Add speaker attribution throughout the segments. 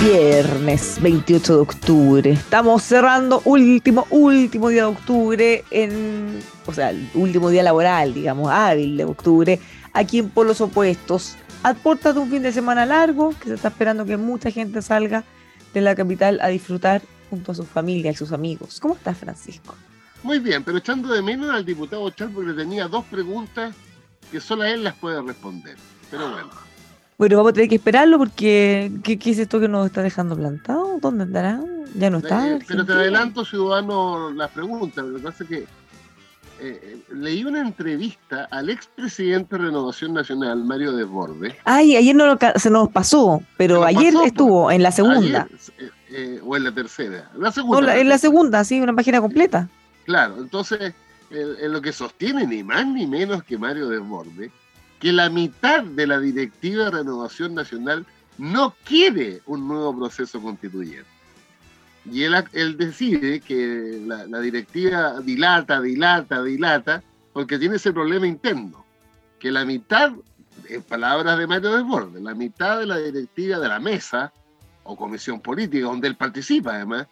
Speaker 1: viernes 28 de octubre. Estamos cerrando último, último día de octubre en, o sea, el último día laboral, digamos, hábil de octubre, aquí en Polos Opuestos. A de un fin de semana largo, que se está esperando que mucha gente salga de la capital a disfrutar junto a su familia y sus amigos. ¿Cómo estás, Francisco?
Speaker 2: Muy bien, pero echando de menos al diputado Char porque tenía dos preguntas que solo él las puede responder. Pero bueno.
Speaker 1: Bueno, vamos a tener que esperarlo porque ¿qué, qué es esto que nos está dejando plantado? ¿Dónde andará? ¿Ya no está?
Speaker 2: Eh, pero te adelanto, ciudadano, las preguntas. Lo que pasa es que eh, leí una entrevista al expresidente de Renovación Nacional, Mario Desbordes.
Speaker 1: Ay, ayer no lo se nos pasó, pero
Speaker 2: nos
Speaker 1: ayer
Speaker 2: pasó,
Speaker 1: estuvo en la segunda.
Speaker 2: Ayer, eh, o en la tercera. La
Speaker 1: No,
Speaker 2: segunda.
Speaker 1: la- en la segunda, sí, una página completa.
Speaker 2: Claro, entonces, en lo que sostiene ni más ni menos que Mario Desbordes, que la mitad de la directiva de Renovación Nacional no quiere un nuevo proceso constituyente. Y él, decide que la, directiva dilata, dilata, dilata, porque tiene ese problema interno, que la mitad, en palabras de Mario Desbordes, la mitad de la directiva de la mesa o comisión política, donde él participa además,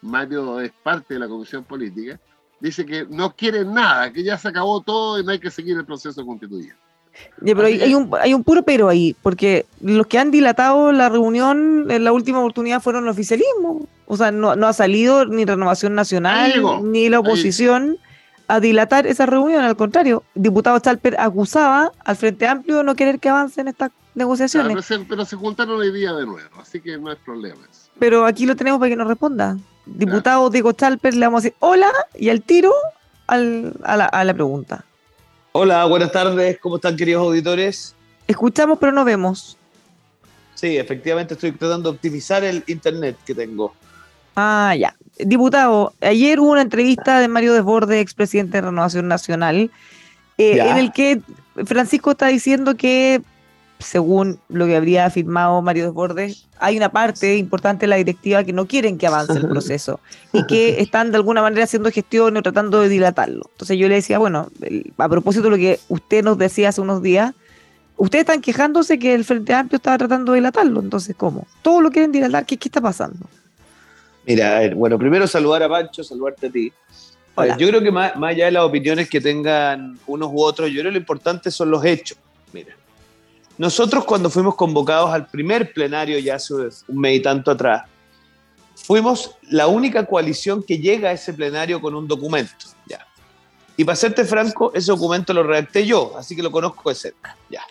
Speaker 2: Mario es parte de la comisión política, dice que no quiere nada, que ya se acabó todo y no hay que seguir el proceso constituyente.
Speaker 1: Ya, pero hay, hay un, hay un puro pero ahí, porque los que han dilatado la reunión en la última oportunidad fueron el oficialismo. O sea, no, no ha salido ni Renovación Nacional
Speaker 2: llegó,
Speaker 1: ni la oposición a dilatar esa reunión. Al contrario, diputado Chalper acusaba al Frente Amplio de no querer que avancen estas
Speaker 2: Claro,
Speaker 1: negociaciones.
Speaker 2: pero, se, pero se juntaron hoy día de nuevo, así que no hay problema.
Speaker 1: Pero aquí lo tenemos para que nos responda. Diputado Diego Chalper, le vamos a decir hola y al tiro al- a, la, a la pregunta.
Speaker 3: Hola, buenas tardes, ¿cómo están queridos auditores?
Speaker 1: Escuchamos pero no vemos.
Speaker 3: Sí, efectivamente estoy tratando de optimizar el internet que tengo.
Speaker 1: Ah, ya. Diputado, ayer hubo una entrevista de Mario Desbordes, expresidente de Renovación Nacional, eh, en el que Francisco está diciendo que, según lo que habría afirmado Mario Desbordes, hay una parte importante de la directiva que no quieren que avance el proceso y que están de alguna manera haciendo gestiones o tratando de dilatarlo. Entonces yo le decía, bueno, a propósito de lo que usted nos decía hace unos días, ustedes están quejándose que el Frente Amplio estaba tratando de dilatarlo, entonces ¿cómo? Todo lo quieren dilatar, ¿qué, qué está pasando?
Speaker 3: Mira, a ver, bueno, primero saludar a Pancho, saludarte a ti. A ver,
Speaker 1: Hola.
Speaker 3: yo creo que más, más allá de las opiniones que tengan unos u otros, yo creo que lo importante son los hechos. Mira, nosotros cuando fuimos convocados al primer plenario ya hace un mes y tanto atrás, fuimos la única coalición que llega a ese plenario con un documento. Ya. Y para serte franco, ese documento lo redacté yo, así que lo conozco de cerca. Ya.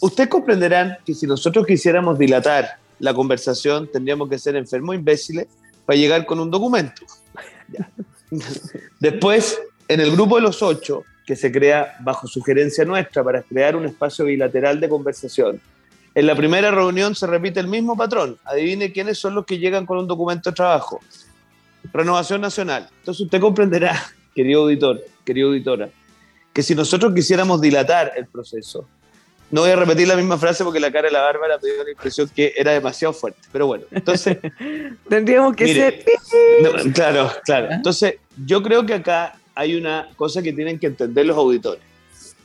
Speaker 3: Ustedes comprenderán que si nosotros quisiéramos dilatar la conversación, tendríamos que ser enfermos imbéciles para llegar con un documento. Ya. Después, en el grupo de los ocho, que se crea bajo sugerencia nuestra para crear un espacio bilateral de conversación, en la primera reunión se repite el mismo patrón. Adivine quiénes son los que llegan con un documento de trabajo. Renovación Nacional. Entonces usted comprenderá, querido auditor, querida auditora, que si nosotros quisiéramos dilatar el proceso, no voy a repetir la misma frase porque la cara de la Bárbara me dio la impresión que era demasiado fuerte. Pero bueno, entonces
Speaker 1: Tendríamos que
Speaker 3: Mire,
Speaker 1: ser...
Speaker 3: no, claro, claro. Entonces, yo creo que acá hay una cosa que tienen que entender los auditores.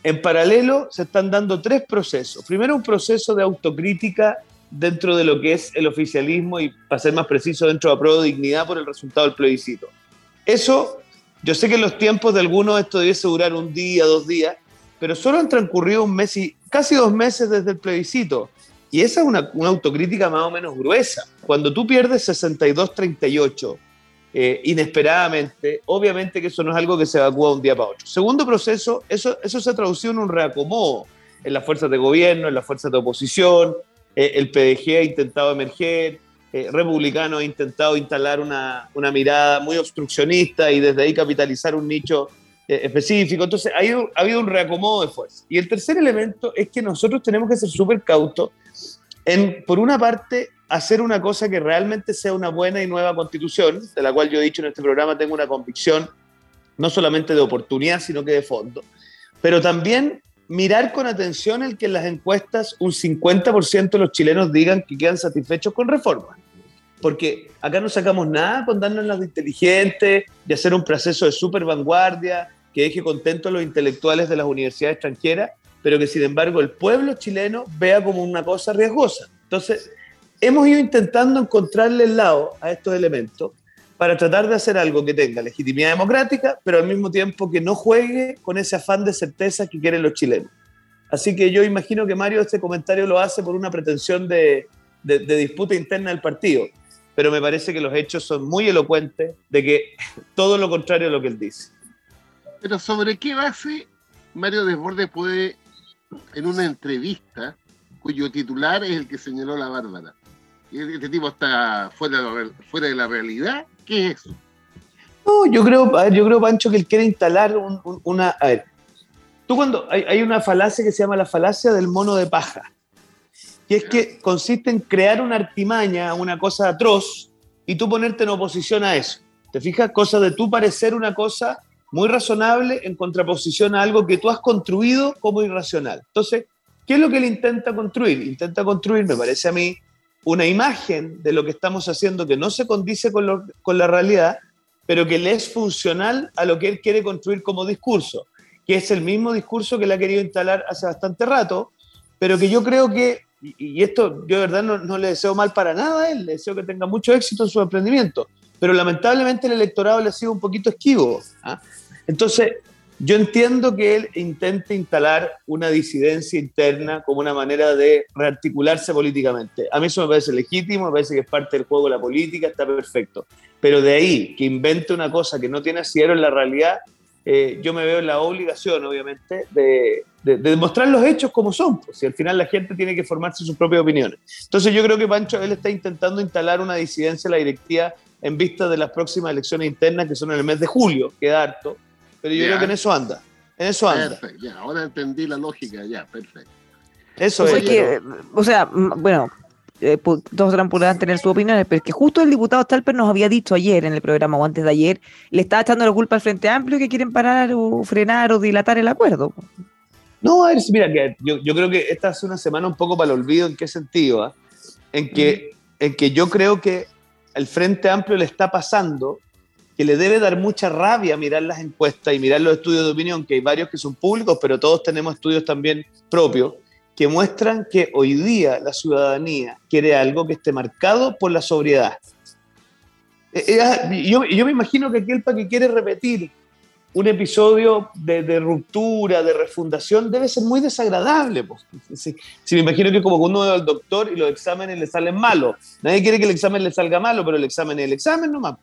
Speaker 3: En paralelo se están dando tres procesos. Primero un proceso de autocrítica dentro de lo que es el oficialismo y, para ser más preciso, dentro de la de dignidad por el resultado del plebiscito. Eso, yo sé que en los tiempos de algunos esto debiese durar un día, dos días, pero solo han transcurrido un mes y casi dos meses desde el plebiscito. Y esa es una, una autocrítica más o menos gruesa. Cuando tú pierdes 62-38 eh, inesperadamente, obviamente que eso no es algo que se evacúa de un día para otro. Segundo proceso, eso, eso se ha traducido en un reacomodo en las fuerzas de gobierno, en las fuerzas de oposición, eh, el PDG ha intentado emerger, eh, Republicano ha intentado instalar una, una, mirada muy obstruccionista y desde ahí capitalizar un nicho específico. Entonces, ha, ha habido un reacomodo de fuerzas. Y el tercer elemento es que nosotros tenemos que ser súper cautos en, por una parte, hacer una cosa que realmente sea una buena y nueva constitución, de la cual yo he dicho en este programa, tengo una convicción no solamente de oportunidad, sino que de fondo, pero también mirar con atención el que en las encuestas un 50% de los chilenos digan que quedan satisfechos con reformas. Porque acá no sacamos nada con darnos las de inteligentes, de hacer un proceso de super vanguardia, que deje contentos a los intelectuales de las universidades extranjeras, pero que sin embargo el pueblo chileno vea como una cosa riesgosa. Entonces, hemos ido intentando encontrarle el lado a estos elementos para tratar de hacer algo que tenga legitimidad democrática, pero al mismo tiempo que no juegue con ese afán de certeza que quieren los chilenos. Así que yo imagino que Mario este comentario lo hace por una pretensión de, de, disputa interna del partido, pero me parece que los hechos son muy elocuentes de que todo lo contrario a lo que él dice.
Speaker 2: Pero sobre qué base Mario Desbordes puede, en una entrevista, cuyo titular es el que señaló la Bárbara, este tipo está fuera de, la, fuera de la realidad. ¿Qué es eso?
Speaker 3: No, yo creo, yo creo, Pancho, que él quiere instalar una. A ver, tú cuando. Hay, una falacia que se llama la falacia del mono de paja. Y es que consiste en crear una artimaña, una cosa atroz, y tú ponerte en oposición a eso. ¿Te fijas? Cosa de tú parecer una cosa muy razonable en contraposición a algo que tú has construido como irracional. Entonces, ¿qué es lo que él intenta construir? Intenta construir, me parece a mí, una imagen de lo que estamos haciendo que no se condice con, con la realidad, pero que le es funcional a lo que él quiere construir como discurso, que es el mismo discurso que le ha querido instalar hace bastante rato, pero que yo creo que, y esto yo de verdad no, le deseo mal para nada a él, le deseo que tenga mucho éxito en su emprendimiento, pero lamentablemente el electorado le ha sido un poquito esquivo. ¿ah? Entonces, yo entiendo que él intente instalar una disidencia interna como una manera de rearticularse políticamente. A mí eso me parece legítimo, me parece que es parte del juego de la política, está perfecto. Pero de ahí que invente una cosa que no tiene asidero en la realidad, eh, yo me veo en la obligación, obviamente, de, demostrar los hechos como son, pues, si al final la gente tiene que formarse sus propias opiniones. Entonces yo creo que Pancho, él está intentando instalar una disidencia en la directiva en vista de las próximas elecciones internas que son en el mes de julio, queda harto pero yo creo que en eso anda. En eso anda.
Speaker 2: Perfecto, ya, ahora entendí la lógica, ya, perfecto.
Speaker 1: Eso es. Que, o sea, bueno, eh, todos podrán tener su opinión, pero es que justo el diputado Stalper nos había dicho ayer en el programa o antes de ayer, le estaba echando la culpa al Frente Amplio que quieren parar o frenar o dilatar el acuerdo.
Speaker 3: No, a ver, mira, que yo, yo, creo que esta es una semana un poco para el olvido. ¿En qué sentido? Ah? En, que, en que yo creo que el Frente Amplio le está pasando que le debe dar mucha rabia mirar las encuestas y mirar los estudios de opinión, que hay varios que son públicos, pero todos tenemos estudios también propios, que muestran que hoy día la ciudadanía quiere algo que esté marcado por la sobriedad. Eh, eh, ah, yo, me imagino que aquel para que quiere repetir un episodio de, ruptura, de refundación, debe ser muy desagradable. Si, me imagino que como uno va al doctor y los exámenes le salen malos, nadie quiere que el examen le salga malo, pero el examen es el examen nomás.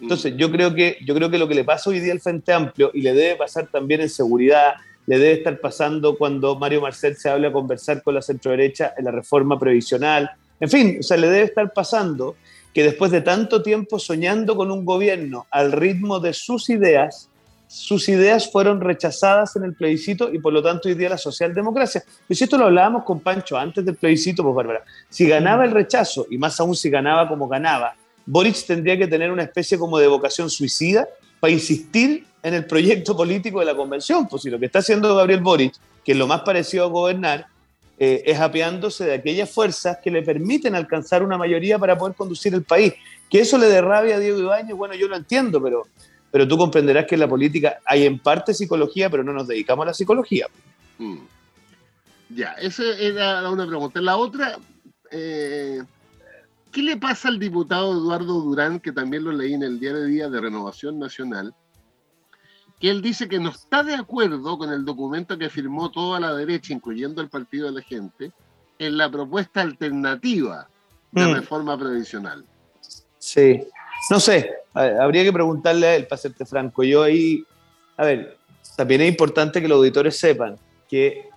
Speaker 3: Entonces, yo creo, que, yo creo que lo que le pasa hoy día al Frente Amplio, y le debe pasar también en seguridad, le debe estar pasando cuando Mario Marcel se habla a conversar con la centroderecha en la reforma previsional. En fin, o sea, le debe estar pasando que después de tanto tiempo soñando con un gobierno al ritmo de sus ideas, sus ideas fueron rechazadas en el plebiscito y por lo tanto hoy día la socialdemocracia. Pues esto lo hablábamos con Pancho antes del plebiscito, pues Bárbara, si ganaba el rechazo y más aún si ganaba como ganaba, Boric tendría que tener una especie como de vocación suicida para insistir en el proyecto político de la convención. Pues si lo que está haciendo Gabriel Boric, que es lo más parecido a gobernar, eh, es apeándose de aquellas fuerzas que le permiten alcanzar una mayoría para poder conducir el país. Que eso le dé rabia a Diego Ibáñez, bueno, yo lo entiendo, pero, pero tú comprenderás que en la política hay en parte psicología, pero no nos dedicamos a la psicología.
Speaker 2: Mm. Ya, esa era una pregunta. La otra, eh, ¿qué le pasa al diputado Eduardo Durán, que también lo leí en el diario de día de Renovación Nacional? Que él dice que no está de acuerdo con el documento que firmó toda la derecha, incluyendo el Partido de la Gente, en la propuesta alternativa de
Speaker 3: Mm.
Speaker 2: reforma previsional.
Speaker 3: Sí, no sé, habría que preguntarle a él, para serte franco. Yo ahí, a ver, también es importante que los auditores sepan que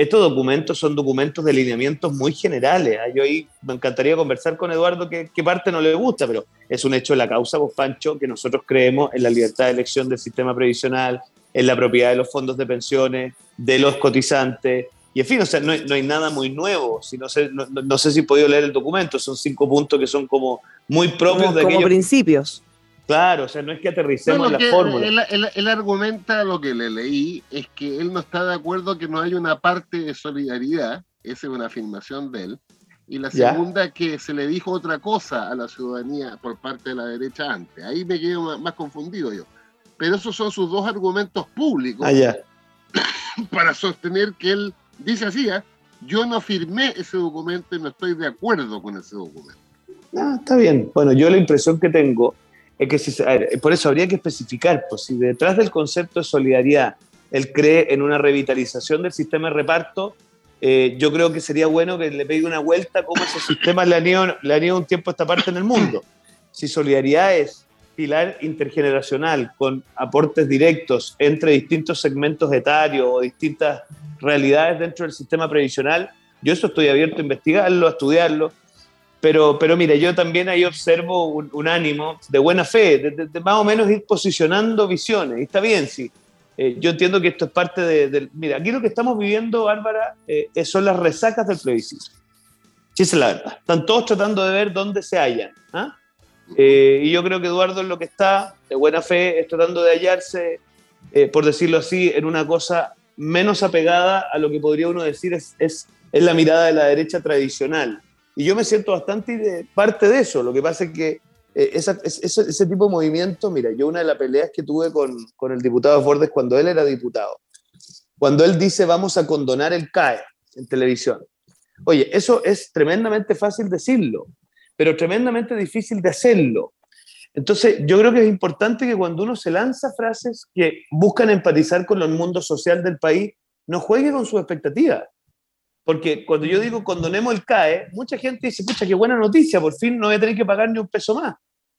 Speaker 3: estos documentos son documentos de lineamientos muy generales. ¿ah? Yo ahí me encantaría conversar con Eduardo qué, parte no le gusta, pero es un hecho de la causa, vos Pancho, que nosotros creemos en la libertad de elección del sistema previsional, en la propiedad de los fondos de pensiones, de los cotizantes. Y en fin, o sea, no hay, no hay nada muy nuevo. Si no, sé, no, no- sé si he podido leer el documento, son cinco puntos que son como muy propios
Speaker 1: Como,
Speaker 3: de
Speaker 1: como
Speaker 3: aquellos.
Speaker 1: principios.
Speaker 3: Claro, o sea, no es que aterricemos
Speaker 2: No, que
Speaker 3: la fórmula.
Speaker 2: él, él- él argumenta, lo que le leí, es que él no está de acuerdo que no hay una parte de solidaridad, esa es una afirmación de él, y la
Speaker 3: Ya.
Speaker 2: segunda que se le dijo otra cosa a la ciudadanía por parte de la derecha antes. Ahí me quedo más, más confundido yo. Pero esos son sus dos argumentos públicos
Speaker 3: Ah, ya.
Speaker 2: para sostener que él dice así, ¿ah? yo no firmé ese documento y no estoy de acuerdo con ese documento.
Speaker 3: Ah, está bien. Bueno, yo la impresión que tengo por eso habría que especificar, pues si detrás del concepto de solidaridad él cree en una revitalización del sistema de reparto, eh, yo creo que sería bueno que le pegue una vuelta cómo esos sistemas le han, ido, le han ido un tiempo a esta parte en el mundo. Si solidaridad es pilar intergeneracional con aportes directos entre distintos segmentos etarios o distintas realidades dentro del sistema previsional, yo eso estoy abierto a investigarlo, a estudiarlo, pero, pero mira, yo también ahí observo un, un ánimo de buena fe, de, de- de más o menos ir posicionando visiones. Y está bien, sí. Eh, yo entiendo que esto es parte de, del- Mira, aquí lo que estamos viviendo, Bárbara, eh, son las resacas del plebiscito. Sí, es la verdad. Están todos tratando de ver dónde se hallan. ¿ah? Eh, y yo creo que Eduardo en lo que está, de buena fe, es tratando de hallarse, eh, por decirlo así, en una cosa menos apegada a lo que podría uno decir es, es, es la mirada de la derecha tradicional. Y yo me siento bastante parte de eso. Lo que pasa es que eh, esa- es- ese, ese tipo de movimiento, mira, yo una de las peleas que tuve con, con el diputado Bordes cuando él era diputado, cuando él dice vamos a condonar el CAE en televisión. Oye, eso es tremendamente fácil decirlo, pero tremendamente difícil de hacerlo. Entonces, yo creo que es importante que cuando uno se lanza frases que buscan empatizar con el mundo social del país, no juegue con sus expectativas. Porque cuando yo digo condonemos el CAE, mucha gente dice, pucha, qué buena noticia, por fin no voy a tener que pagar ni un peso más.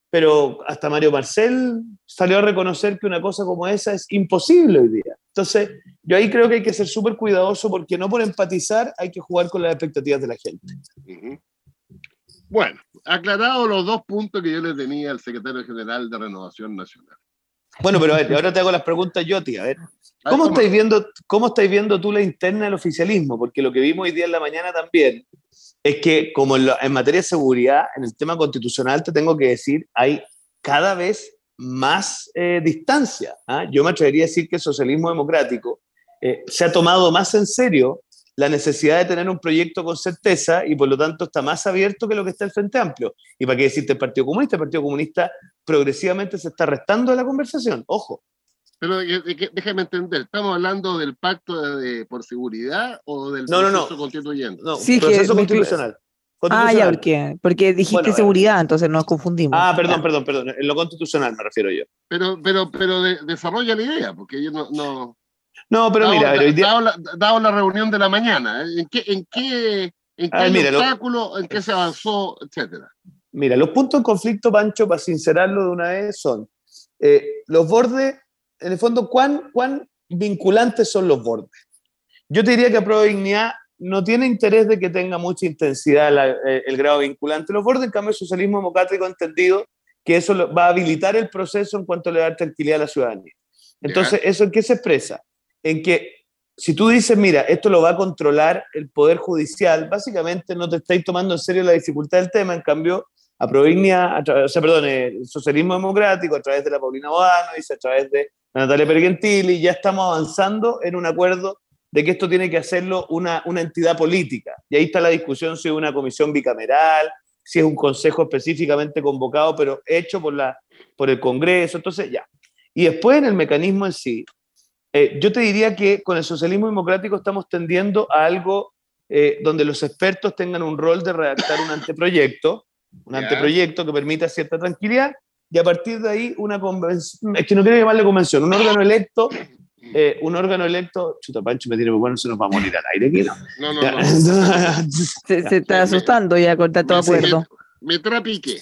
Speaker 3: Pero hasta Mario Marcel salió a reconocer que una cosa como esa es imposible hoy día. Entonces, yo ahí creo que hay que ser súper cuidadoso porque no por empatizar hay que jugar con las expectativas de la gente.
Speaker 2: Bueno, aclarados los dos puntos que yo le tenía al secretario general de Renovación Nacional.
Speaker 3: Bueno, pero a ver, ahora te hago las preguntas yo, tía. A ver, ¿Cómo estáis, viendo, ¿Cómo estáis viendo tú la interna del oficialismo? Porque lo que vimos hoy día en la mañana también es que, como en, en materia de seguridad, en el tema constitucional, te tengo que decir, hay cada vez más eh, distancia. ¿ah? Yo me atrevería a decir que el socialismo democrático eh, se ha tomado más en serio la necesidad de tener un proyecto con certeza y por lo tanto está más abierto que lo que está el Frente Amplio. ¿Y para qué decirte el Partido Comunista? El Partido Comunista progresivamente se está restando de la conversación. Ojo.
Speaker 2: Pero eh, eh, déjame entender, ¿estamos hablando del pacto de, de- por seguridad o del
Speaker 3: No, no, no.
Speaker 2: proceso constituyente?
Speaker 3: No,
Speaker 1: Sí, que
Speaker 3: proceso constitucional.
Speaker 1: Ah, ya, porque, porque dijiste
Speaker 3: Bueno, eh.
Speaker 1: seguridad, entonces nos confundimos.
Speaker 3: Ah, perdón, perdón, perdón. En lo constitucional me refiero yo.
Speaker 2: Pero, pero, pero de- desarrolla la idea, porque yo no... no
Speaker 3: No, pero
Speaker 2: dado,
Speaker 3: mira, día-
Speaker 2: dado la, dado la reunión de la mañana, ¿eh? ¿en qué, en qué, en qué
Speaker 3: ver, mira, lo-
Speaker 2: obstáculos, en qué se avanzó, etcétera?
Speaker 3: mira, los puntos en conflicto, Pancho, para sincerarlo de una vez, son eh, los bordes, en el fondo, ¿cuán, ¿cuán vinculantes son los bordes? Yo te diría que a prueba de dignidad no tiene interés de que tenga mucha intensidad la- eh, el grado vinculante. Los bordes, en cambio, el socialismo democrático ha entendido que eso lo- va a habilitar el proceso en cuanto le da tranquilidad a la ciudadanía. Entonces, ¿eso en qué se expresa? En que si tú dices, mira, esto lo va a controlar el Poder Judicial, básicamente no te estáis tomando en serio la dificultad del tema, en cambio, a Provincia, o sea, perdón, el socialismo democrático, a través de la Paulina Bodano, dice a través de la Natalia Pergentili, ya estamos avanzando en un acuerdo de que esto tiene que hacerlo una, una entidad política. Y ahí está la discusión si es una comisión bicameral, si es un consejo específicamente convocado, pero hecho por, la, por el Congreso, entonces ya. Y después en el mecanismo en sí, Eh, yo te diría que con el socialismo democrático estamos tendiendo a algo eh, donde los expertos tengan un rol de redactar un anteproyecto, un anteproyecto que permita cierta tranquilidad, y a partir de ahí una convención, es que no quiero llamarle convención, un órgano electo, eh, un órgano electo, chuta Pancho me tiene bueno, se nos va a morir al aire aquí,
Speaker 2: No, no, no.
Speaker 1: se, se, está asustando ya con tanto acuerdo.
Speaker 2: Me, me trapiqué.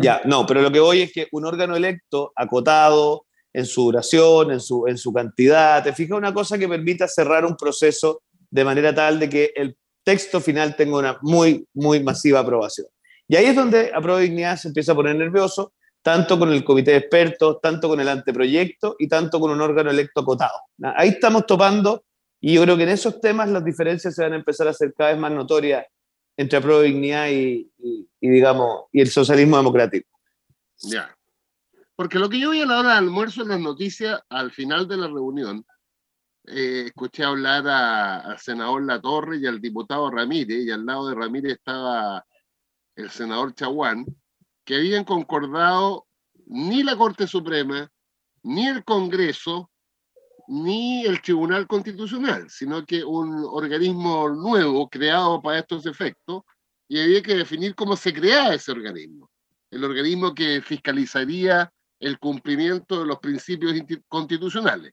Speaker 3: Ya, no, pero lo que voy es que un órgano electo, acotado en su duración, en su, en su cantidad, te fijas una cosa que permita cerrar un proceso de manera tal de que el texto final tenga una muy, muy masiva aprobación. Y ahí es donde Aprueba Dignidad se empieza a poner nervioso, tanto con el comité de expertos, tanto con el anteproyecto y tanto con un órgano electo acotado. Ahí estamos topando y yo creo que en esos temas las diferencias se van a empezar a hacer cada vez más notorias entre Aprueba Dignidad y, y, y, digamos, y el socialismo democrático.
Speaker 2: Ya. Porque lo que yo vi a la hora del almuerzo en las noticias, al final de la reunión, eh, escuché hablar al senador Latorre y al diputado Ramírez, y al lado de Ramírez estaba el senador Chaguán, que habían concordado ni la Corte Suprema, ni el Congreso, ni el Tribunal Constitucional, sino que un organismo nuevo creado para estos efectos, y había que definir cómo se creaba ese organismo. El organismo que fiscalizaría el cumplimiento de los principios constitucionales.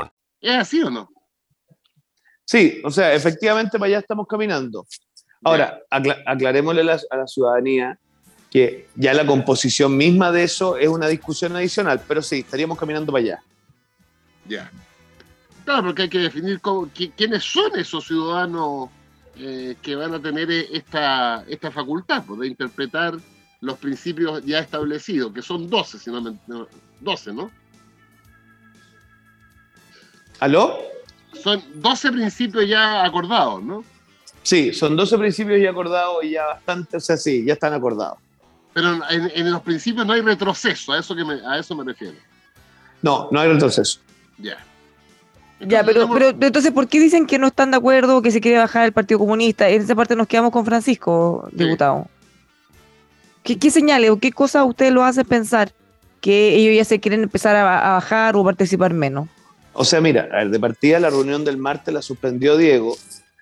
Speaker 2: ¿Es así o no?
Speaker 3: Sí, o sea, efectivamente para allá estamos caminando. Ahora, acla aclarémosle a la, a la, ciudadanía que ya la composición misma de eso es una discusión adicional, pero sí, estaríamos caminando para allá.
Speaker 2: Ya. Claro, porque hay que definir cómo, quiénes son esos ciudadanos eh, que van a tener esta, esta facultad pues, de interpretar los principios ya establecidos, que son 12, si no me, 12, ¿no?
Speaker 3: ¿Aló?
Speaker 2: Son 12 principios ya acordados, ¿no?
Speaker 3: Sí, son 12 principios ya acordados y ya bastante, o sea, sí, ya están acordados.
Speaker 2: Pero en, en los principios no hay retroceso, a eso, que me, a eso me refiero.
Speaker 3: No, no hay retroceso.
Speaker 2: Ya.
Speaker 1: Entonces, ya, pero, pero entonces, ¿por qué dicen que no están de acuerdo, que se quiere bajar el Partido Comunista? En esa parte nos quedamos con Francisco, diputado. Sí. ¿Qué, ¿Qué, señales o qué cosas usted lo hace pensar que ellos ya se quieren empezar a, a bajar o participar menos?
Speaker 3: O sea, mira, de partida la reunión del martes la suspendió Diego.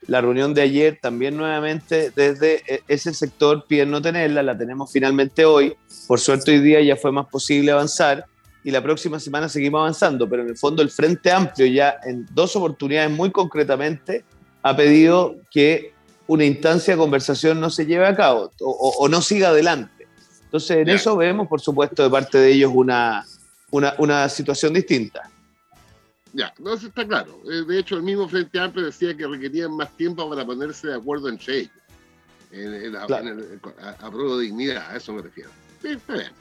Speaker 3: La reunión de ayer también nuevamente desde ese sector piden no tenerla, la tenemos finalmente hoy. Por suerte hoy día ya fue más posible avanzar y la próxima semana seguimos avanzando, pero en el fondo el Frente Amplio ya en dos oportunidades muy concretamente ha pedido que una instancia de conversación no se lleve a cabo o, o, o no siga adelante. Entonces en eso vemos, por supuesto, de parte de ellos una, una, una situación distinta.
Speaker 2: Ya, no, eso está claro. Eh, De hecho, el mismo Frente Amplio decía que requerían más tiempo para ponerse de acuerdo entre ellos. En, en, claro. en el, a, a, prueba de dignidad, a eso me refiero. Sí, está bien.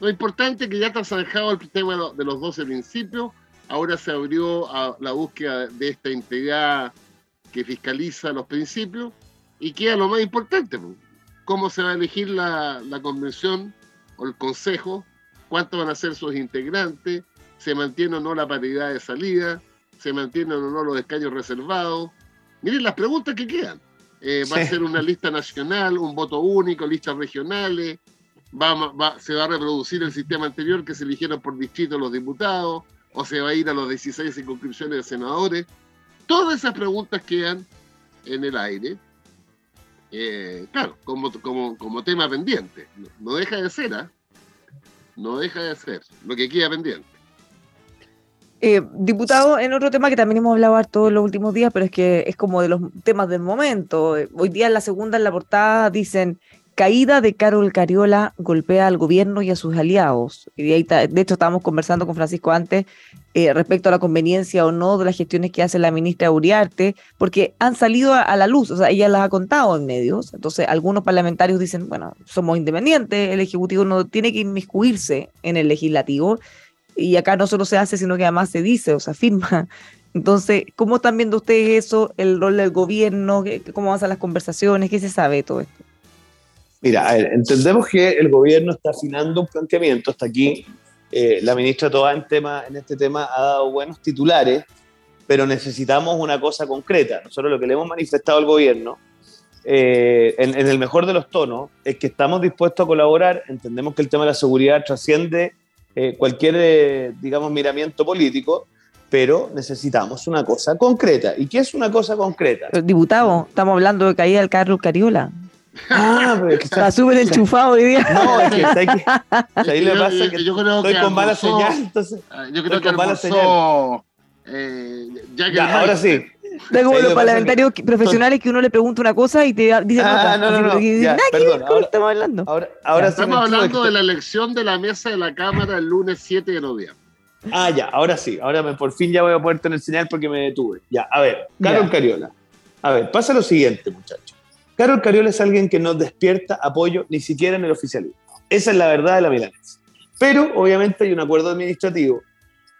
Speaker 2: Lo importante es que ya está zanjado el tema de los 12 principios. Ahora se abrió a la búsqueda de esta entidad que fiscaliza los principios. Y queda lo más importante, cómo se va a elegir la, la convención o el consejo, cuántos van a ser sus integrantes, se mantiene o no la paridad de salida, se mantienen o no los escaños reservados. Miren las preguntas que quedan. Eh, ¿Va a ser una lista nacional, un voto único, listas regionales? Va, va, ¿Se va a reproducir el sistema anterior que se eligieron por distrito los diputados? ¿O se va a ir a los 16 circunscripciones de senadores? Todas esas preguntas quedan en el aire. Eh, claro, como, como, como tema pendiente. No, no deja de ser, ¿ah? ¿eh? No deja de ser lo que queda pendiente.
Speaker 1: Eh, diputado, en otro tema que también hemos hablado todos los últimos días, pero es que es como de los temas del momento. Hoy día en la segunda, en la portada, dicen caída de Carol Cariola golpea al gobierno y a sus aliados. Y de, ahí de hecho, estábamos conversando con Francisco antes eh, respecto a la conveniencia o no de las gestiones que hace la ministra Uriarte, porque han salido a, la luz, o sea, ella las ha contado en medios. Entonces, algunos parlamentarios dicen, bueno, somos independientes, el Ejecutivo no tiene que inmiscuirse en el legislativo y acá no solo se hace, sino que además se dice o se afirma. Entonces, ¿cómo están viendo ustedes eso, el rol del gobierno, cómo avanzan las conversaciones, qué se sabe de todo esto?
Speaker 3: Mira, entendemos que el gobierno está afinando un planteamiento, hasta aquí eh, la ministra Toa en, tema, en este tema ha dado buenos titulares, pero necesitamos una cosa concreta. Nosotros lo que le hemos manifestado al gobierno, eh, en, el mejor de los tonos, es que estamos dispuestos a colaborar, entendemos que el tema de la seguridad trasciende eh, cualquier, digamos, miramiento político, pero necesitamos una cosa concreta. ¿Y qué es una cosa concreta?
Speaker 1: Diputado, estamos hablando de caída del Carlos Cariola. Ah, pero está súper enchufado hoy día. No, es que,
Speaker 2: ahí le pasa que yo creo estoy que con mala señal. Entonces, ah, yo creo que con mala señal. Eh, ya que
Speaker 3: ahora sí.
Speaker 1: Da como los parlamentarios profesionales que uno le pregunta una cosa y te dicen ah, No, no, no. perdón, ahora, estamos hablando.
Speaker 2: Ahora, ahora estamos hablando de la elección de la mesa de la Cámara el lunes 7 de noviembre.
Speaker 3: Ah, ya, ahora sí. Ahora me, por fin ya voy a poder tener señal porque me detuve. Ya, a ver, Carol Cariola. A ver, pasa lo siguiente, muchachos. Carol Cariola es alguien que no despierta apoyo ni siquiera en el oficialismo. Esa es la verdad de la milanesa. Pero obviamente hay un acuerdo administrativo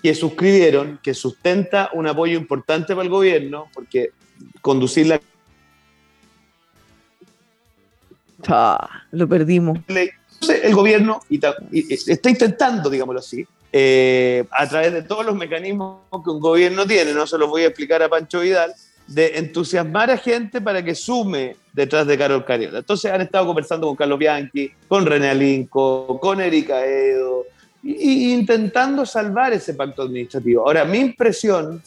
Speaker 3: que suscribieron que sustenta un apoyo importante para el gobierno porque conducir la
Speaker 1: ah, lo perdimos.
Speaker 3: Entonces, el gobierno está intentando, digámoslo así, eh, a través de todos los mecanismos que un gobierno tiene, no se los voy a explicar a Pancho Vidal, de entusiasmar a gente para que sume detrás de Carol Cariola. Entonces han estado conversando con Carlos Bianchi, con René Alinco, con Erika Edo, y, intentando salvar ese pacto administrativo. Ahora, mi impresión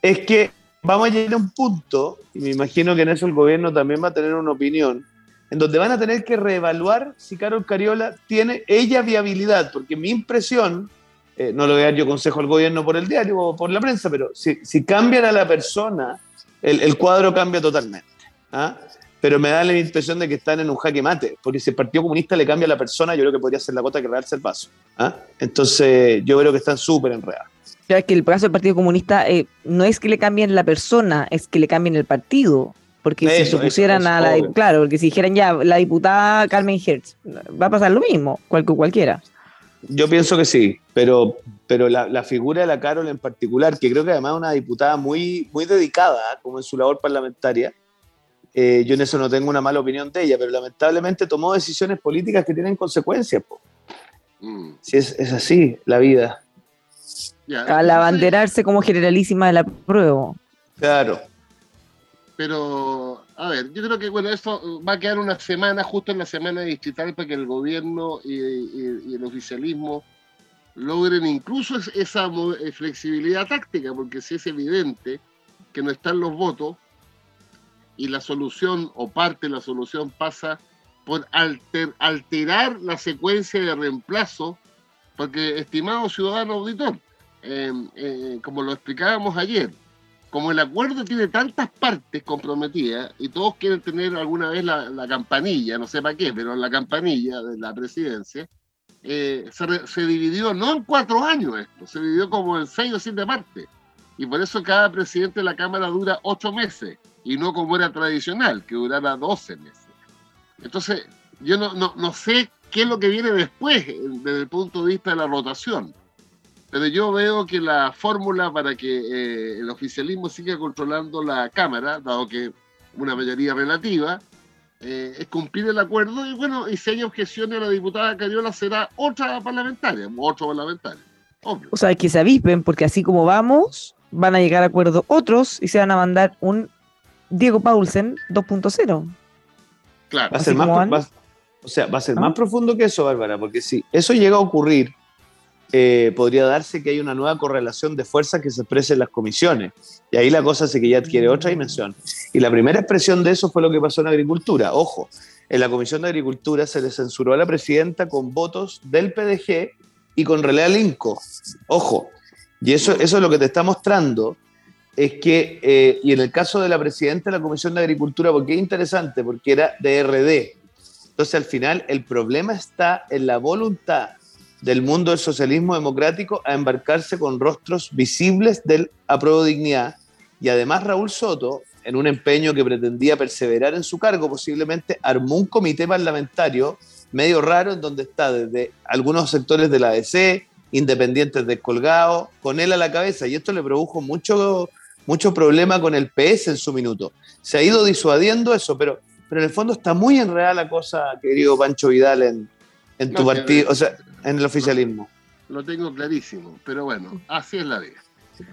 Speaker 3: es que vamos a llegar a un punto, y me imagino que en eso el gobierno también va a tener una opinión, en donde van a tener que reevaluar si Carol Cariola tiene ella viabilidad, porque mi impresión, eh, no lo voy a dar yo consejo al gobierno por el diario o por la prensa, pero si, si cambian a la persona, el, cuadro cambia totalmente. ¿ah? Pero me da la impresión de que están en un jaque mate, porque si el Partido Comunista le cambia a la persona, yo creo que podría ser la gota que realce el paso. ¿ah? Entonces, yo creo que están súper enredados.
Speaker 1: Es que el caso del Partido Comunista eh, no es que le cambien la persona, es que le cambien el partido. Porque si se pusieran a la. Claro, porque si dijeran ya la diputada Carmen Hertz, va a pasar lo mismo, cual, cualquiera.
Speaker 3: Yo pienso que sí, pero, pero la, figura de la Carol en particular, que creo que además es una diputada muy, muy dedicada, como en su labor parlamentaria, eh, yo en eso no tengo una mala opinión de ella, pero lamentablemente tomó decisiones políticas que tienen consecuencias. Mm. Si es, es, así la vida.
Speaker 1: Al abanderarse como generalísima de la prueba.
Speaker 3: Claro.
Speaker 2: Pero a ver, yo creo que bueno, esto va a quedar una semana, justo en la semana distrital, para que el gobierno y, el oficialismo logren incluso esa flexibilidad táctica, porque si es evidente que no están los votos y la solución o parte de la solución pasa por alterar la secuencia de reemplazo, porque estimado ciudadano auditor, eh, eh, como lo explicábamos ayer, como el acuerdo tiene tantas partes comprometidas y todos quieren tener alguna vez la, campanilla, no sé para qué, pero la campanilla de la presidencia, eh, se, dividió no en cuatro años esto, se dividió como en seis o siete partes. Y por eso cada presidente de la Cámara dura ocho meses y no como era tradicional, que durara doce meses. Entonces, yo no, no, no sé qué es lo que viene después desde el punto de vista de la rotación pero yo veo que la fórmula para que eh, el oficialismo siga controlando la Cámara, dado que una mayoría relativa, eh, es cumplir el acuerdo y bueno, y si hay objeciones a la diputada Cariola será otra parlamentaria, otro parlamentario.
Speaker 1: O sea, que se avispen, porque así como vamos, van a llegar a acuerdo otros y se van a mandar un Diego Paulsen 2.0.
Speaker 3: Claro. Va a ser más, o sea, va a ser más profundo que eso, Bárbara, porque si eso llega a ocurrir, eh, podría darse que hay una nueva correlación de fuerzas que se expresa en las comisiones. Y ahí la cosa se que ya adquiere otra dimensión. Y la primera expresión de eso fue lo que pasó en Agricultura. Ojo, en la Comisión de Agricultura se le censuró a la presidenta con votos del PDG y con relé al INCO. Ojo, y eso, eso es lo que te está mostrando, es que, eh, y en el caso de la presidenta de la Comisión de Agricultura, porque es interesante, porque era de RD. Entonces, al final, el problema está en la voluntad del mundo del socialismo democrático a embarcarse con rostros visibles del apruebo dignidad. Y además Raúl Soto, en un empeño que pretendía perseverar en su cargo, posiblemente armó un comité parlamentario medio raro en donde está desde algunos sectores de la ADC, independientes descolgados, con él a la cabeza. Y esto le produjo mucho, mucho problema con el PS en su minuto. Se ha ido disuadiendo eso, pero, pero en el fondo está muy enredada la cosa, querido Pancho Vidal, en, en tu
Speaker 2: No,
Speaker 3: partido, o sea, en el oficialismo.
Speaker 2: Lo tengo clarísimo, pero bueno, así es la vida.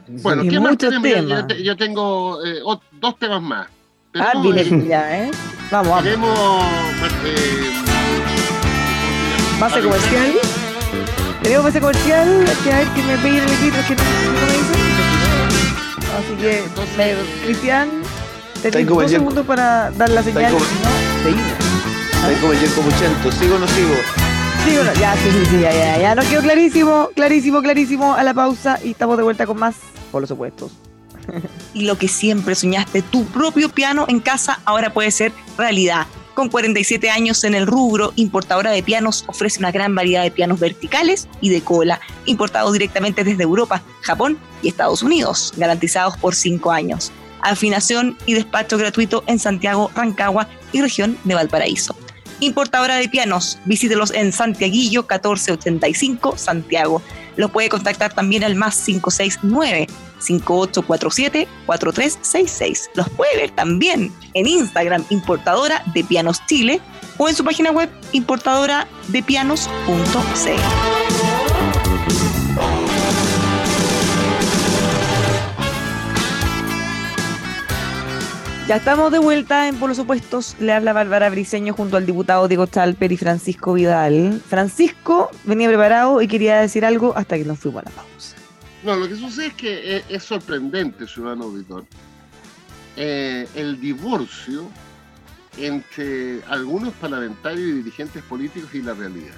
Speaker 2: Bueno,
Speaker 1: Y
Speaker 2: ¿qué más
Speaker 1: muchos
Speaker 2: tenemos? Yo- Yo,
Speaker 1: temas.
Speaker 2: te- yo tengo eh, dos temas más.
Speaker 1: Ah,
Speaker 2: Tenemos,
Speaker 1: viene ya, ¿eh? Vamos, vamos.
Speaker 2: tenemos, eh,
Speaker 1: Base comercial. Tenemos base comercial. Que a ver que me peguen el grito, que no, no me dicen. Así que, me- Cristian, tenés dos
Speaker 3: el-
Speaker 1: segundos para dar la señal. no, seguimos.
Speaker 3: Ahí como ¿sigo o no sigo?
Speaker 1: Sí, bueno, ya, sí, sí, sí, ya, ya, ya. Nos quedó clarísimo, clarísimo, clarísimo a la pausa y estamos de vuelta con más, por los opuestos.
Speaker 4: y lo que siempre soñaste, tu propio piano en casa, ahora puede ser realidad. Con 47 años en el rubro, Importadora de Pianos ofrece una gran variedad de pianos verticales y de cola, importados directamente desde Europa, Japón y Estados Unidos, garantizados por 5 años. Afinación y despacho gratuito en Santiago, Rancagua y región de Valparaíso. Importadora de pianos, visítelos en Santiaguillo 1485, Santiago. Los puede contactar también al más 569 5847-4366. Los puede ver también en Instagram Importadora de Pianos Chile o en su página web importadoradepianos.cl.
Speaker 1: Ya estamos de vuelta en Por los Opuestos. Le habla Bárbara Briseño junto al diputado Diego Chalper y Francisco Vidal. Francisco venía preparado y quería decir algo hasta que nos fuimos a la pausa.
Speaker 2: No, lo que sucede es que es, es sorprendente, ciudadano auditor, eh, el divorcio entre algunos parlamentarios y dirigentes políticos y la realidad.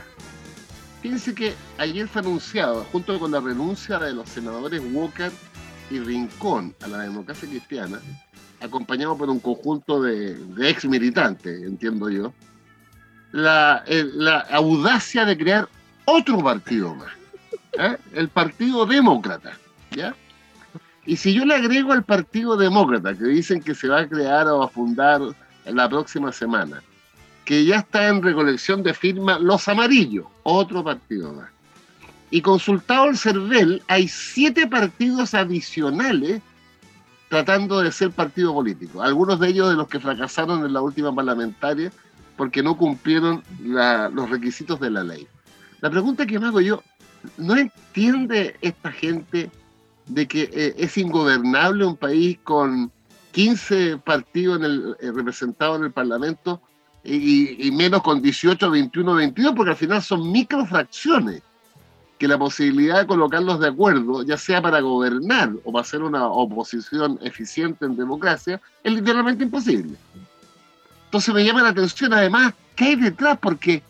Speaker 2: Fíjense que ayer fue anunciado, junto con la renuncia de los senadores Walker y Rincón a la democracia cristiana, acompañado por un conjunto de, ex militantes, entiendo yo, el- la audacia de crear otro partido más. ¿Eh? el Partido Demócrata. ¿ya? Y si yo le agrego al Partido Demócrata, que dicen que se va a crear o a fundar la próxima semana, que ya está en recolección de firmas Los Amarillos, otro partido más. Y consultado el CERVEL, hay siete partidos adicionales tratando de ser partido político. Algunos de ellos de los que fracasaron en la última parlamentaria porque no cumplieron los requisitos de la ley. La pregunta que me hago yo, ¿no entiende esta gente de que eh, es ingobernable un país con 15 partidos eh, representados en el Parlamento y, y menos con 18, 21, 22? Porque al final son microfracciones que la posibilidad de colocarlos de acuerdo, ya sea para gobernar o para hacer una oposición eficiente en democracia, es literalmente imposible. Entonces me llama la atención además, ¿qué hay detrás? Porque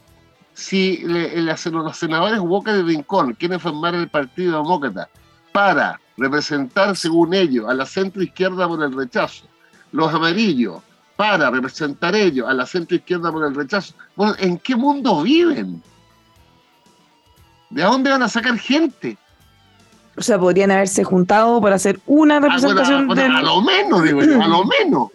Speaker 2: si le- los senadores Walker y Rincón quieren formar el Partido Demócrata para representar, según ellos, a la centro izquierda por el rechazo, los amarillos para representar ellos a la centro izquierda por el rechazo, bueno, ¿en qué mundo viven? ¿De dónde van a sacar gente?
Speaker 1: O sea, podrían haberse juntado para hacer una
Speaker 2: Ah, bueno,
Speaker 1: representación
Speaker 2: ah, bueno,
Speaker 1: del...
Speaker 2: a lo menos, digo yo, a lo menos.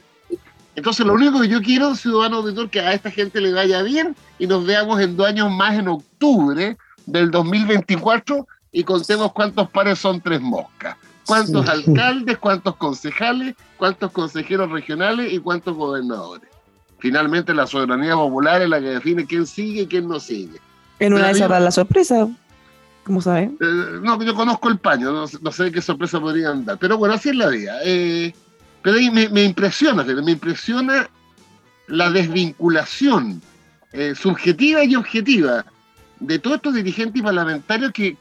Speaker 2: Entonces, lo único que yo quiero, ciudadano auditor, que a esta gente le vaya bien y nos veamos en dos años más en octubre del 2024 y contemos cuántos pares son tres moscas. Cuántos alcaldes, cuántos concejales, cuántos consejeros regionales y cuántos gobernadores. Finalmente, la soberanía popular es la que define quién sigue y quién no sigue.
Speaker 1: En una de esas la sorpresa. ¿Cómo saben?
Speaker 2: Eh, no, yo conozco el paño, no, sé- no sé qué sorpresa podrían dar. Pero bueno, así es la vida. Eh, pero ahí me, me impresiona, me impresiona la desvinculación eh, subjetiva y objetiva de todos estos dirigentes y parlamentarios que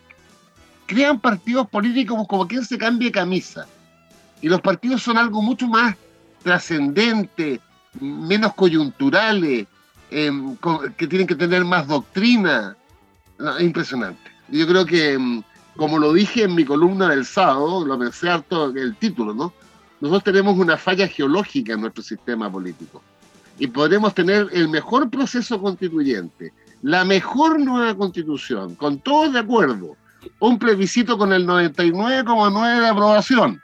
Speaker 2: crean partidos políticos como quien se cambie camisa. Y los partidos son algo mucho más trascendente, menos coyunturales, em, que tienen que tener más doctrina. Es impresionante. Yo creo que, mm, como lo dije en mi columna del sábado, lo pensé harto el título, ¿no? Nosotros tenemos una falla geológica en nuestro sistema político. Y podremos tener el mejor proceso constituyente, la mejor nueva constitución, con todos de acuerdo, un plebiscito con el 99,9 de aprobación.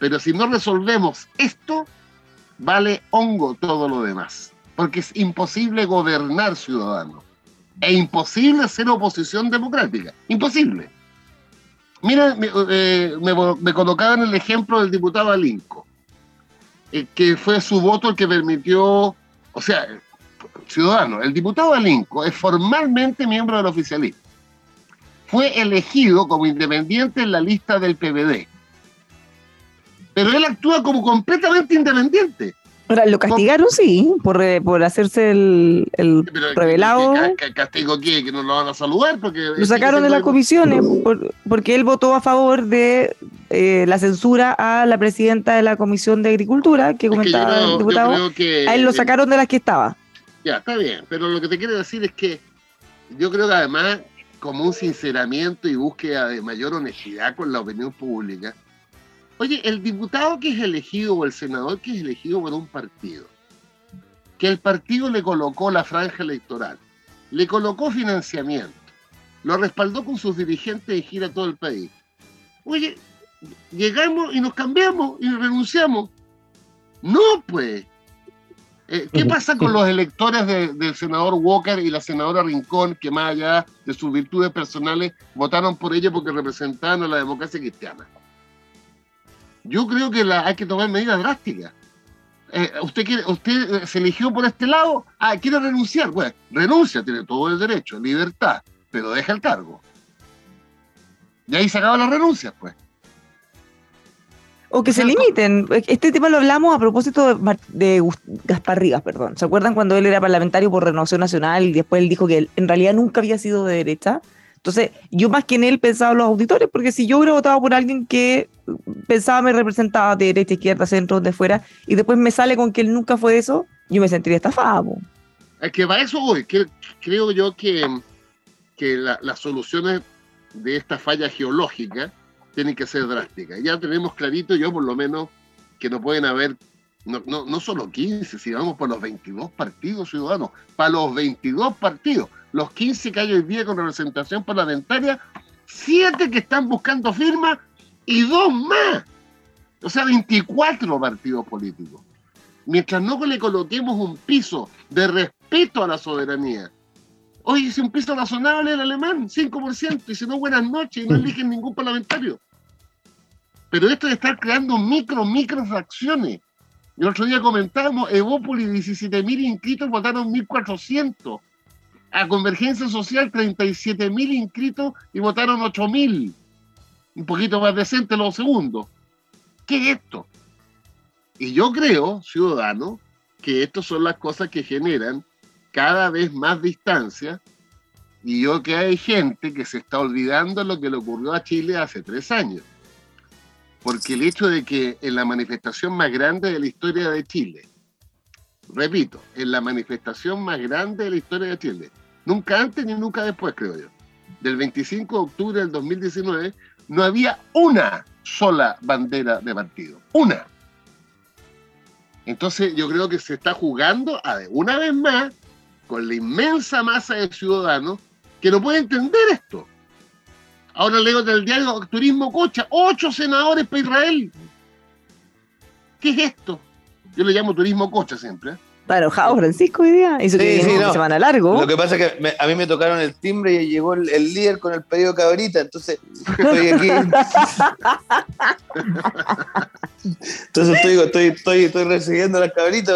Speaker 2: Pero si no resolvemos esto, vale hongo todo lo demás. Porque es imposible gobernar ciudadanos. Es imposible ser oposición democrática. Imposible. Mira, me, eh, colocaban el ejemplo del diputado Alinco, eh, que fue su voto el que permitió, o sea, ciudadano, el diputado Alinco es formalmente miembro del oficialismo. Fue elegido como independiente en la lista del PVD. Pero él actúa como completamente independiente.
Speaker 1: Ahora, lo castigaron, sí, por, eh, por hacerse el, el revelado.
Speaker 2: ¿Castigo qué? ¿Que no lo van a saludar? Porque
Speaker 1: lo sacaron de las comisiones porque él votó a favor de eh, la censura a la presidenta de la Comisión de Agricultura, que comentaba el diputado. a él lo sacaron de las que estaba.
Speaker 2: Ya, está bien, pero lo que te quiero decir es que yo creo que además, como un sinceramiento y búsqueda de mayor honestidad con la opinión pública, Oye, el diputado que es elegido o el senador que es elegido por un partido, que el partido le colocó la franja electoral, le colocó financiamiento, lo respaldó con sus dirigentes de gira a todo el país. Oye, llegamos y nos cambiamos y renunciamos. No, pues. Eh, ¿Qué pasa con los electores del senador Walker y la senadora Rincón, que más allá de sus virtudes personales, votaron por ella porque representaban a la democracia cristiana? Yo creo que la, hay que tomar medidas drásticas. Eh, usted quiere, usted eh, se eligió por este lado, ah, quiere renunciar, pues renuncia, tiene todo el derecho, libertad, pero deja el cargo. Y ahí se acaban las renuncias, pues.
Speaker 1: O que se limiten. Este tema lo hablamos a propósito de, de, Gaspar Rivas, perdón. ¿Se acuerdan cuando él era parlamentario por Renovación Nacional y después él dijo que él en realidad nunca había sido de derecha? Entonces, yo más que en él pensaba en los auditores, porque si yo hubiera votado por alguien que pensaba me representaba de derecha, izquierda, centro, de fuera, y después me sale con que él nunca fue eso, yo me sentiría estafado.
Speaker 2: Es que para eso voy. creo yo que, que las soluciones de esta falla geológica tienen que ser drásticas. Ya tenemos clarito, yo por lo menos, que no pueden haber, no, no, no solo 15, si vamos por los 22 partidos ciudadanos, para los 22 partidos los 15 que hay hoy día con representación parlamentaria, 7 que están buscando firmas y dos más. O sea, 24 partidos políticos. Mientras no le coloquemos un piso de respeto a la soberanía. Oye, si un piso razonable el alemán, 5%, y si no, buenas noches, y no eligen ningún parlamentario. Pero esto de estar creando micro, micro fracciones. El otro día comentábamos, Evópolis, 17.000 inscritos, votaron 1.400 a Convergencia Social 37 mil inscritos y votaron 8 mil. Un poquito más decente los segundos. ¿Qué es esto? Y yo creo, ciudadano, que estas son las cosas que generan cada vez más distancia. Y yo que hay gente que se está olvidando lo que le ocurrió a Chile hace tres años. Porque el hecho de que en la manifestación más grande de la historia de Chile, repito, en la manifestación más grande de la historia de Chile, Nunca antes ni nunca después, creo yo. Del 25 de octubre del 2019 no había una sola bandera de partido. Una. Entonces yo creo que se está jugando a una vez más con la inmensa masa de ciudadanos que no puede entender esto. Ahora leo del diario Turismo Cocha, ocho senadores para Israel. ¿Qué es esto? Yo le llamo Turismo Cocha siempre. ¿eh?
Speaker 1: Está enojado Francisco hoy día. Hizo sí, que sí, no. semana largo.
Speaker 3: Lo que pasa es que a mí me tocaron el timbre y llegó el, líder con el pedido cabrita, entonces estoy aquí. entonces estoy, estoy, estoy, estoy recibiendo las cabritas.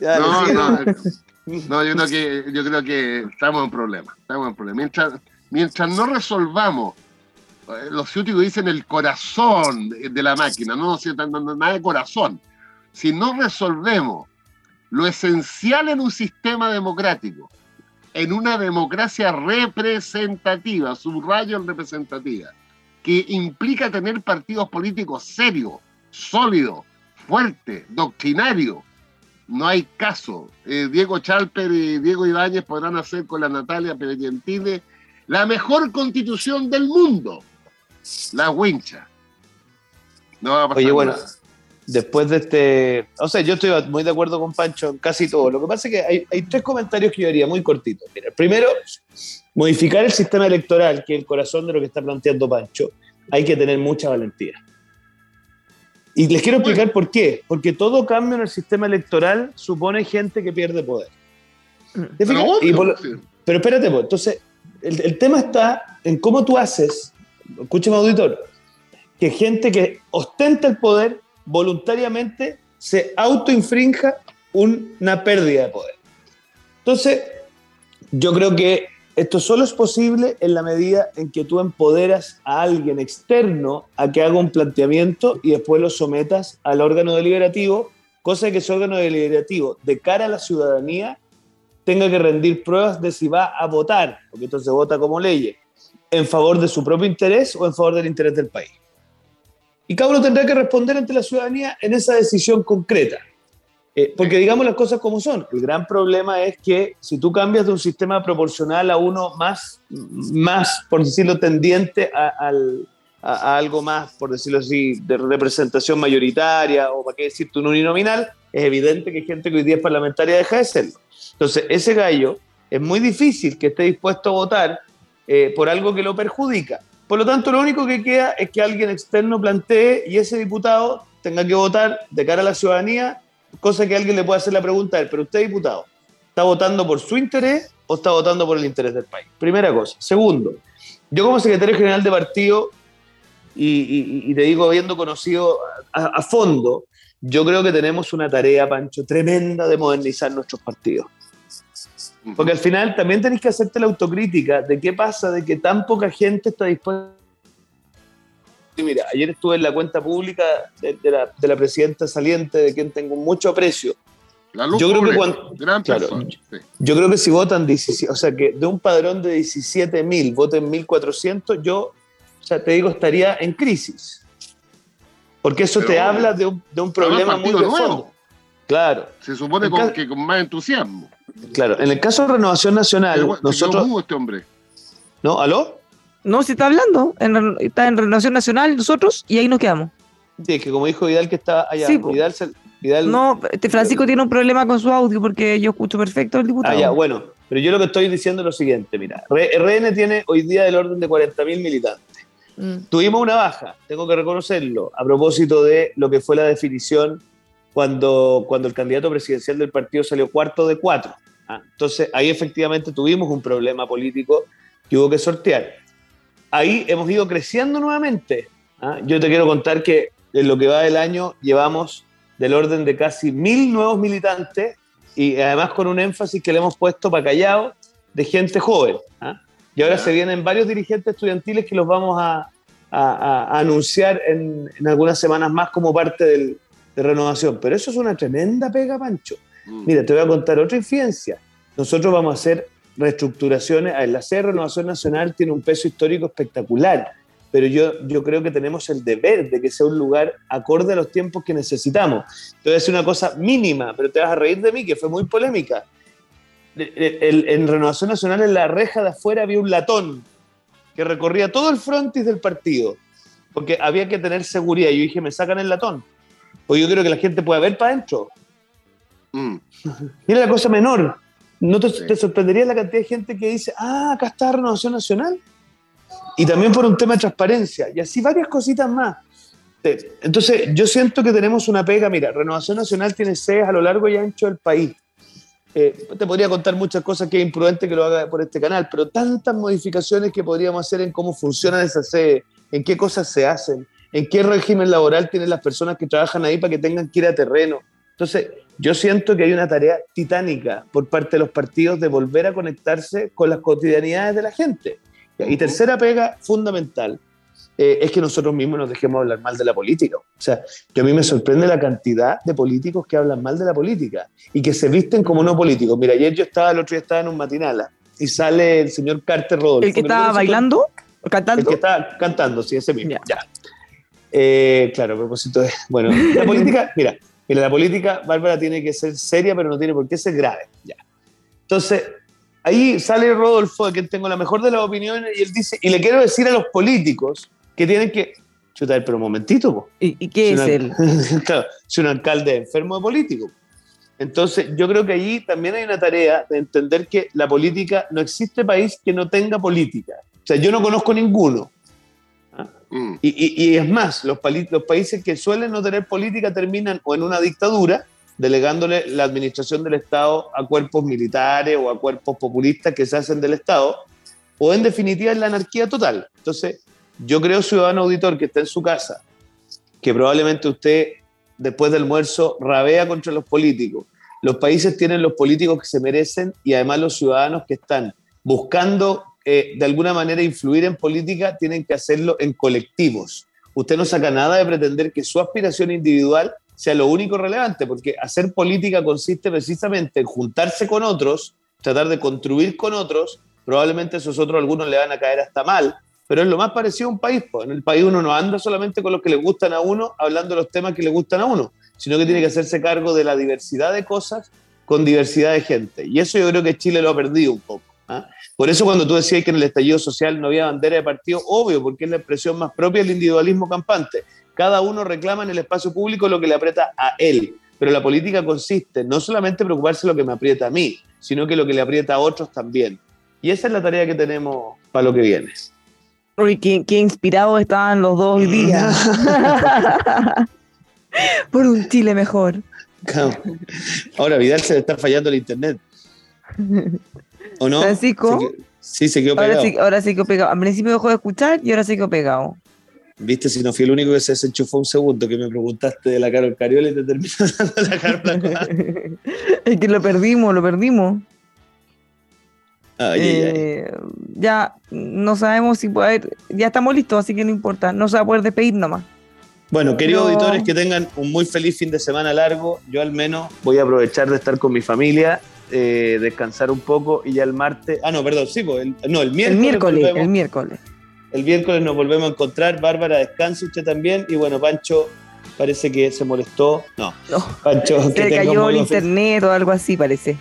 Speaker 2: no, no, no, yo creo que yo creo que estamos en problema. Estamos en problema. Mientras, mientras no resolvamos eh, los ciúticos dicen el corazón de la máquina, no, no nada de corazón. Si no resolvemos lo esencial en un sistema democrático, en una democracia representativa, subrayo en representativa, que implica tener partidos políticos serios, sólidos, fuertes, doctrinarios. No hay caso. Eh, Diego Chalper y Diego Ibáñez podrán hacer con la Natalia Pergentile la mejor constitución del mundo, la wincha.
Speaker 3: No va a pasar Oye, bueno, después de este. O sea, yo estoy muy de acuerdo con Pancho en casi todo. Lo que pasa es que hay, tres comentarios que yo haría muy cortitos. Mira, primero, modificar el sistema electoral, que es el corazón de lo que está planteando Pancho, hay que tener mucha valentía. Y les quiero explicar por qué. Porque todo cambio en el sistema electoral supone gente que pierde poder. ¿Te
Speaker 2: Pero
Speaker 3: Y lo- pero espérate, pues, entonces, el, el tema está en cómo tú haces, escúchame auditor, que gente que ostenta el poder voluntariamente se autoinfrinja un- una pérdida de poder. Entonces, yo creo que esto solo es posible en la medida en que tú empoderas a alguien externo a que haga un planteamiento y después lo sometas al órgano deliberativo, cosa que ese órgano deliberativo, de cara a la ciudadanía, tenga que rendir pruebas de si va a votar, porque entonces vota como ley, en favor de su propio interés o en favor del interés del país. Y cada uno tendrá que responder ante la ciudadanía en esa decisión concreta. Eh, porque digamos las cosas como son. El gran problema es que si tú cambias de un sistema proporcional a uno más, más por decirlo, tendiente a, al- a- algo más, por decirlo así, de representación mayoritaria o para qué decirte un uninominal, es evidente que gente que hoy día es parlamentaria deja de serlo. Entonces, ese gallo es muy difícil que esté dispuesto a votar eh, por algo que lo perjudica. Por lo tanto, lo único que queda es que alguien externo plantee y ese diputado tenga que votar de cara a la ciudadanía, cosa que alguien le puede hacer la pregunta a él, pero usted, diputado, ¿está votando por su interés o está votando por el interés del país? Primera cosa. Segundo, yo como secretario general de partido, y, te digo, habiendo conocido a fondo, yo creo que tenemos una tarea, Pancho, tremenda de modernizar nuestros partidos. Porque al final también tenés que hacerte la autocrítica de qué pasa de que tan poca gente está dispuesta. Y mira, ayer estuve en la cuenta pública de, de la, de la presidenta saliente, de quien tengo mucho aprecio.
Speaker 2: La luz
Speaker 3: Yo creo que cuando-
Speaker 2: gran
Speaker 3: claro,
Speaker 2: persona. sí.
Speaker 3: Yo creo que si votan 17, o sea, que de un padrón de 17 mil voten 1.400, yo, o sea, te digo, estaría en crisis. Porque eso
Speaker 2: Pero
Speaker 3: te habla de un, de un problema muy de
Speaker 2: nuevo.
Speaker 3: fondo. Claro,
Speaker 2: Se supone con- que con más entusiasmo.
Speaker 3: claro. En el caso de Renovación Nacional,
Speaker 2: Pero,
Speaker 3: nosotros...
Speaker 2: este hombre.
Speaker 3: ¿No? ¿Aló?
Speaker 1: No, si está hablando, en está en Renovación Nacional nosotros y ahí nos quedamos.
Speaker 3: Sí, es que como dijo Vidal que está allá,
Speaker 1: Sí.
Speaker 3: Vidal, se- Vidal
Speaker 1: No, este Francisco tiene un problema con su audio porque yo escucho perfecto al
Speaker 3: Ah,
Speaker 1: diputado.
Speaker 3: ya, bueno, pero yo lo que estoy diciendo es lo siguiente, mira, RN tiene hoy día del orden de 40.000 militantes.
Speaker 1: Mm.
Speaker 3: Tuvimos una baja, tengo que reconocerlo, a propósito de lo que fue la definición cuando, cuando el candidato presidencial del partido salió cuarto de cuatro. ¿ah? Entonces, ahí efectivamente tuvimos un problema político que hubo que sortear. Ahí hemos ido creciendo nuevamente. ¿ah? Yo te quiero contar que en lo que va del año llevamos del orden de casi mil nuevos militantes y además con un énfasis que le hemos puesto para callado de gente joven. ¿ah? Y ahora se vienen varios dirigentes estudiantiles que los vamos a, a- a- a anunciar en, en algunas semanas más como parte del- de renovación. Pero eso es una tremenda pega, Pancho.
Speaker 2: Mm.
Speaker 3: Mira, te voy a contar otra infidencia. Nosotros vamos a hacer reestructuraciones. La sede de Renovación Nacional tiene un peso histórico espectacular, pero yo, yo creo que tenemos el deber de que sea un lugar acorde a los tiempos que necesitamos. Te voy a decir una cosa mínima, pero te vas a reír de mí, que fue muy polémica. En Renovación Nacional, en la reja de afuera, había un latón que recorría todo el frontis del partido, porque había que tener seguridad. Yo dije, me sacan el latón, porque yo quiero que la gente pueda ver para adentro.
Speaker 2: Mm.
Speaker 3: Mira la cosa menor. ¿No te,
Speaker 2: Sí.
Speaker 3: te sorprendería la cantidad de gente que dice, ah, acá está Renovación Nacional? Y también por un tema de transparencia. Y así varias cositas más. Entonces, yo siento que tenemos una pega. Mira, Renovación Nacional tiene sedes a lo largo y ancho del país. Eh, te podría contar muchas cosas que es imprudente que lo haga por este canal, pero tantas modificaciones que podríamos hacer en cómo funcionan esas sedes, en qué cosas se hacen, en qué régimen laboral tienen las personas que trabajan ahí para que tengan que ir a terreno. Entonces, yo siento que hay una tarea titánica por parte de los partidos de volver a conectarse con las cotidianidades de la gente. Y tercera pega fundamental eh, es que nosotros mismos nos dejemos hablar mal de la política. O sea, que a mí me sorprende la cantidad de políticos que hablan mal de la política y que se visten como no políticos. Mira, ayer yo estaba, el otro día estaba en un matinala y sale el señor Carter Rodolfo.
Speaker 1: El que estaba bailando,
Speaker 3: el
Speaker 1: cantando.
Speaker 3: que está cantando, sí, ese mismo.
Speaker 1: Ya.
Speaker 3: Ya. Eh, claro, a propósito de. Bueno, la política, mira, mira, la política, Bárbara, tiene que ser seria, pero no tiene por qué ser grave. Ya. Entonces, ahí sale Rodolfo, de quien tengo la mejor de las opiniones, y él dice, y le quiero decir a los políticos que tienen que. Chuta, pero un momentito, po.
Speaker 1: ¿Y, y qué
Speaker 3: Si
Speaker 1: es él?
Speaker 3: claro, si un alcalde es enfermo de político. Entonces, yo creo que allí también hay una tarea de entender que la política, no existe país que no tenga política. O sea, yo no conozco ninguno.
Speaker 2: Mm.
Speaker 3: Y, es más, los, los países que suelen no tener política terminan o en una dictadura delegándole la administración del Estado a cuerpos militares o a cuerpos populistas que se hacen del Estado, o en definitiva en la anarquía total. Entonces, yo creo, ciudadano auditor, que está en su casa, que probablemente usted, después del almuerzo, rabea contra los políticos. Los países tienen los políticos que se merecen y además los ciudadanos que están buscando eh, de alguna manera influir en política tienen que hacerlo en colectivos. Usted no saca nada de pretender que su aspiración individual sea lo único relevante, porque hacer política consiste precisamente en juntarse con otros, tratar de construir con otros, probablemente esos otros algunos le van a caer hasta mal, pero es lo más parecido a un país. En el país uno no anda solamente con los que le gustan a uno, hablando de los temas que le gustan a uno, sino que tiene que hacerse cargo de la diversidad de cosas con diversidad de gente. Y eso yo creo que Chile lo ha perdido un poco. ¿Ah? Por eso cuando tú decías que en el estallido social no había bandera de partido, obvio, porque es la expresión más propia del individualismo campante. Cada uno reclama en el espacio público lo que le aprieta a él. Pero la política consiste no solamente en preocuparse de lo que me aprieta a mí, sino que lo que le aprieta a otros también. Y esa es la tarea que tenemos para lo que viene.
Speaker 1: Uy, qué, qué inspirados estaban los dos hoy día. Por un Chile mejor.
Speaker 3: Ahora Vidal se le está fallando el internet. ¿O no?
Speaker 1: Francisco.
Speaker 3: sí, se quedó pegado.
Speaker 1: Ahora sí, ahora sí quedó pegado. Al principio dejó de escuchar y ahora sí quedó pegado.
Speaker 3: Viste, si no fui el único que se desenchufó un segundo, que me preguntaste de la Carol Cariola y te terminó dando la Carol
Speaker 1: Es que lo perdimos, lo perdimos.
Speaker 3: Ay, ay, ay.
Speaker 1: Eh, ya no sabemos si puede haber, ya estamos listos, así que no importa, no se va a poder despedir nomás.
Speaker 3: Bueno, queridos auditores, que tengan un muy feliz fin de semana largo. Yo al menos voy a aprovechar de estar con mi familia, eh, descansar un poco y ya el martes, ah no, perdón, sí, pues, el, no, el miércoles,
Speaker 1: el miércoles,
Speaker 3: volvemos-
Speaker 1: el miércoles.
Speaker 3: el miércoles nos volvemos a encontrar. Bárbara, descanse usted también. Y bueno, Pancho parece que se molestó. No,
Speaker 1: No,
Speaker 3: Pancho,
Speaker 1: se
Speaker 3: que
Speaker 1: le cayó el internet o algo así, parece.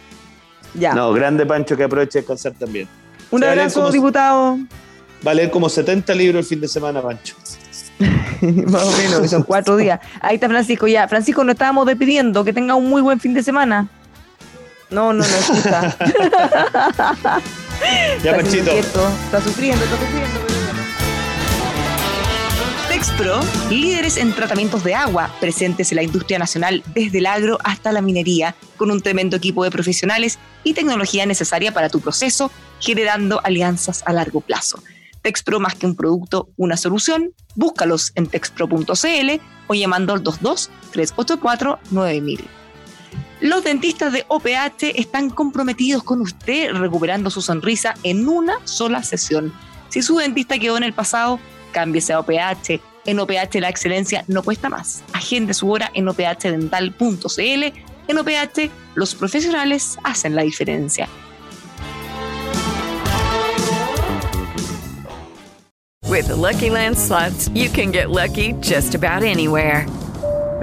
Speaker 1: Ya.
Speaker 3: No, grande Pancho que aproveche de descansar también.
Speaker 1: Un
Speaker 3: se
Speaker 1: abrazo,
Speaker 3: como-
Speaker 1: diputado.
Speaker 3: Va a leer como 70 libros el fin de semana, Pancho.
Speaker 1: Más o menos, que son cuatro días. Ahí está Francisco, ya. Francisco, nos estábamos despidiendo. Que tenga un muy buen fin de semana. No, no, no escucha.
Speaker 3: Ya,
Speaker 1: Está
Speaker 3: Panchito.
Speaker 1: Está sufriendo, está sufriendo.
Speaker 4: Texpro, líderes en tratamientos de agua, presentes en la industria nacional desde el agro hasta la minería, con un tremendo equipo de profesionales y tecnología necesaria para tu proceso, generando alianzas a largo plazo. Texpro más que un producto, una solución. Búscalos en texpro.cl o llamando al 22 384 9000. Los dentistas de OPH están comprometidos con usted recuperando su sonrisa en una sola sesión. Si su dentista quedó en el pasado, cámbiese a OPH. En OPH la excelencia no cuesta más. Agende su hora en ophdental.cl. En OPH los profesionales hacen la diferencia.
Speaker 5: With Lucky Land slots, you can get lucky just about anywhere.